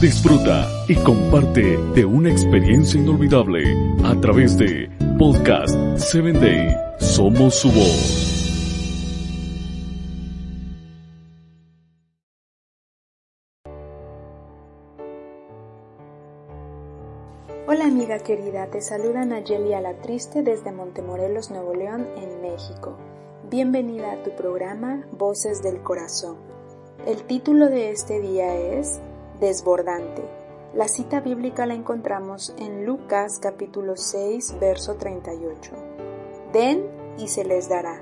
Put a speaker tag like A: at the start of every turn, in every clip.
A: Disfruta y comparte de una experiencia inolvidable a través de Podcast 7 Day. Somos su voz.
B: Hola amiga querida, te saluda Nayeli a la Triste desde Montemorelos, Nuevo León, en México. Bienvenida a tu programa Voces del Corazón. El título de este día es Desbordante. La cita bíblica la encontramos en Lucas capítulo 6, verso 38. Den y se les dará.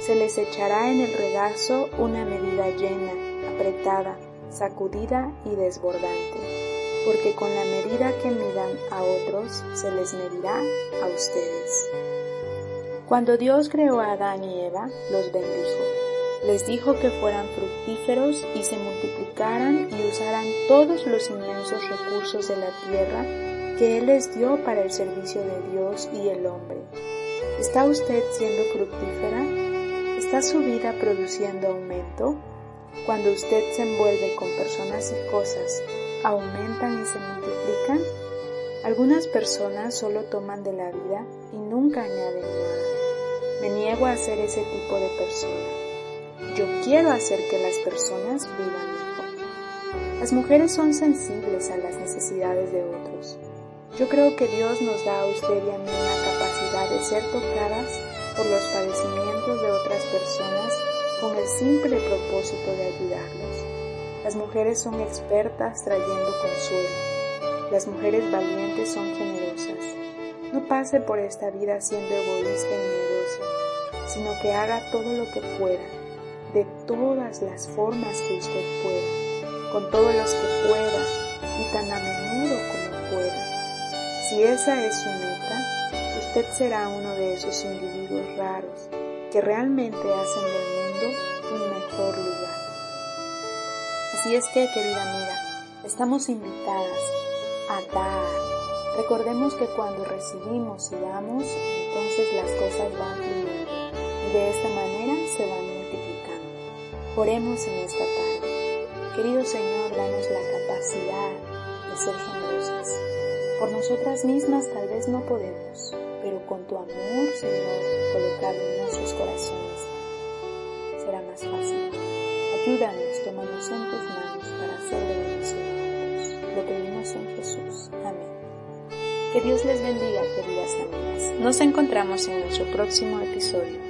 B: Se les echará en el regazo una medida llena, apretada, sacudida y desbordante porque con la medida que midan a otros se les medirá a ustedes. Cuando Dios creó a Adán y Eva, los bendijo. Les dijo que fueran fructíferos y se multiplicaran y usaran todos los inmensos recursos de la tierra que Él les dio para el servicio de Dios y el hombre. ¿Está usted siendo fructífera? ¿Está su vida produciendo aumento? Cuando usted se envuelve con personas y cosas aumentan y se multiplican? Algunas personas solo toman de la vida y nunca añaden nada. Me niego a ser ese tipo de persona. Yo quiero hacer que las personas vivan mejor. Las mujeres son sensibles a las necesidades de otros. Yo creo que Dios nos da a usted y a mí la capacidad de ser tocadas por los padecimientos de otras personas con el simple propósito de ayudarlos. Las mujeres son expertas trayendo consuelo. Las mujeres valientes son generosas. No pase por esta vida siendo egoísta y miedosa, sino que haga todo lo que pueda, de todas las formas que usted pueda, con todos los que pueda y tan a menudo como pueda. Si esa es su meta, usted será uno de esos individuos raros que realmente hacen del mundo un mejor lugar. Así es que, querida amiga, estamos invitadas a dar. Recordemos que cuando recibimos y damos, entonces las cosas van fluyendo y de esta manera. Oremos en esta tarde. Querido Señor, danos la capacidad de ser generosas. Por nosotras mismas tal vez no podemos, pero con tu amor, Señor, colocado en nuestros corazones, será más fácil. Ayúdanos, tómanos en tus manos para hacer de bendición. Lo pedimos en Jesús. Amén. Que Dios les bendiga, queridas amigas. Nos encontramos en nuestro próximo episodio.